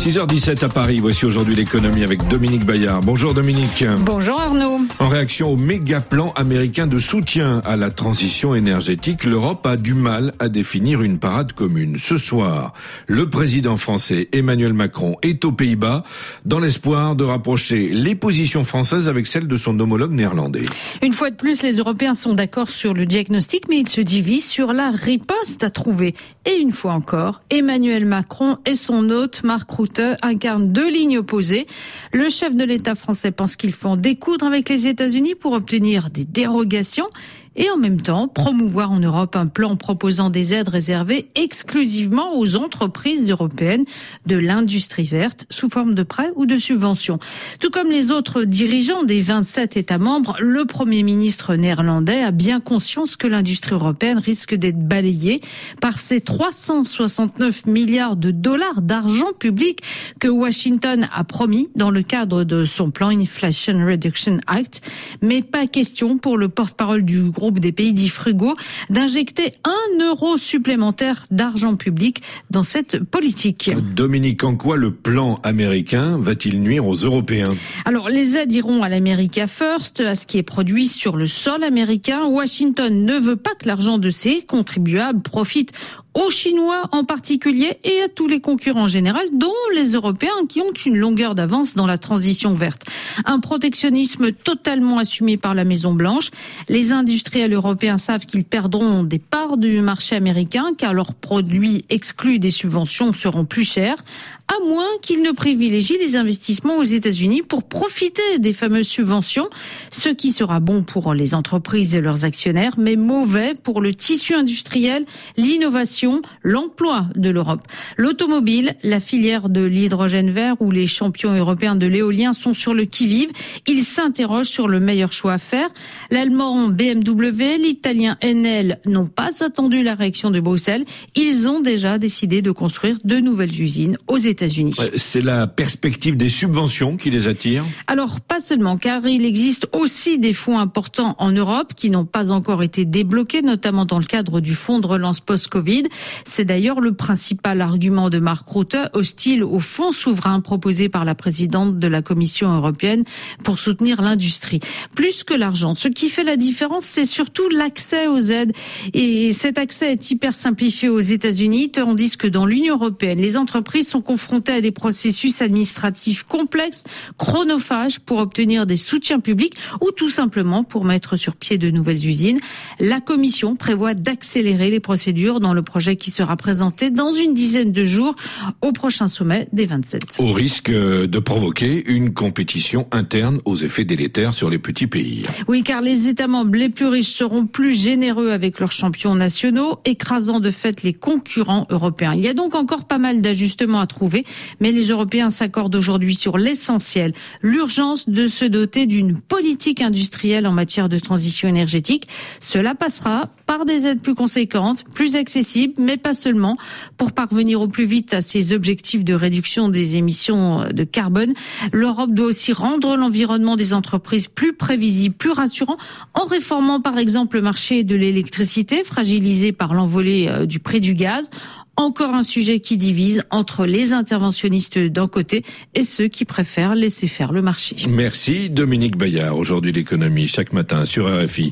6h17 à Paris, voici aujourd'hui l'économie avec Dominique Bayard. Bonjour Dominique. Bonjour Arnaud. En réaction au méga plan américain de soutien à la transition énergétique, l'Europe a du mal à définir une parade commune. Ce soir, le président français Emmanuel Macron est aux Pays-Bas dans l'espoir de rapprocher les positions françaises avec celles de son homologue néerlandais. Une fois de plus, les Européens sont d'accord sur le diagnostic, mais ils se divisent sur la riposte à trouver. Et une fois encore, Emmanuel Macron et son hôte Marc Incarne deux lignes opposées. Le chef de l'État français pense qu'il faut en découdre avec les États-Unis pour obtenir des dérogations et en même temps promouvoir en Europe un plan proposant des aides réservées exclusivement aux entreprises européennes de l'industrie verte sous forme de prêts ou de subventions. Tout comme les autres dirigeants des 27 États membres, le Premier ministre néerlandais a bien conscience que l'industrie européenne risque d'être balayée par ces 369 milliards de dollars d'argent public que Washington a promis dans le cadre de son plan Inflation Reduction Act. Mais pas question pour le porte-parole du groupe des pays dits frugaux d'injecter un euro supplémentaire d'argent public dans cette politique. Dominique, en quoi le plan américain va-t-il nuire aux Européens? Alors, les aides iront à l'America First, à ce qui est produit sur le sol américain. Washington ne veut pas que l'argent de ses contribuables profite aux Chinois en particulier et à tous les concurrents en général, dont les Européens qui ont une longueur d'avance dans la transition verte. Un protectionnisme totalement assumé par la Maison Blanche. Les industriels européens savent qu'ils perdront des parts du marché américain car leurs produits exclus des subventions seront plus chers à moins qu'ils ne privilégient les investissements aux États-Unis pour profiter des fameuses subventions, ce qui sera bon pour les entreprises et leurs actionnaires, mais mauvais pour le tissu industriel, l'innovation, l'emploi de l'Europe. L'automobile, la filière de l'hydrogène vert ou les champions européens de l'éolien sont sur le qui-vive. Ils s'interrogent sur le meilleur choix à faire. L'allemand BMW, l'italien Enel n'ont pas attendu la réaction de Bruxelles. Ils ont déjà décidé de construire de nouvelles usines aux États-Unis. C'est la perspective des subventions qui les attire Alors, pas seulement, car il existe aussi des fonds importants en Europe qui n'ont pas encore été débloqués, notamment dans le cadre du fonds de relance post-Covid. C'est d'ailleurs le principal argument de Mark Rutte, hostile au fonds souverain proposé par la présidente de la Commission européenne pour soutenir l'industrie. Plus que l'argent, ce qui fait la différence, c'est surtout l'accès aux aides. Et cet accès est hyper simplifié aux États-Unis, tandis que dans l'Union européenne, les entreprises sont confrontées à des processus administratifs complexes, chronophages pour obtenir des soutiens publics ou tout simplement pour mettre sur pied de nouvelles usines. La Commission prévoit d'accélérer les procédures dans le projet qui sera présenté dans une dizaine de jours au prochain sommet des 27. Au risque de provoquer une compétition interne aux effets délétères sur les petits pays. Oui, car les États membres les plus riches seront plus généreux avec leurs champions nationaux, écrasant de fait les concurrents européens. Il y a donc encore pas mal d'ajustements à trouver mais les Européens s'accordent aujourd'hui sur l'essentiel, l'urgence de se doter d'une politique industrielle en matière de transition énergétique. Cela passera par des aides plus conséquentes, plus accessibles, mais pas seulement, pour parvenir au plus vite à ses objectifs de réduction des émissions de carbone. L'Europe doit aussi rendre l'environnement des entreprises plus prévisible, plus rassurant, en réformant par exemple le marché de l'électricité, fragilisé par l'envolée euh, du prix du gaz, encore un sujet qui divise entre les interventionnistes d'un côté et ceux qui préfèrent laisser faire le marché. Merci Dominique Bayard. Aujourd'hui l'économie chaque matin sur RFI.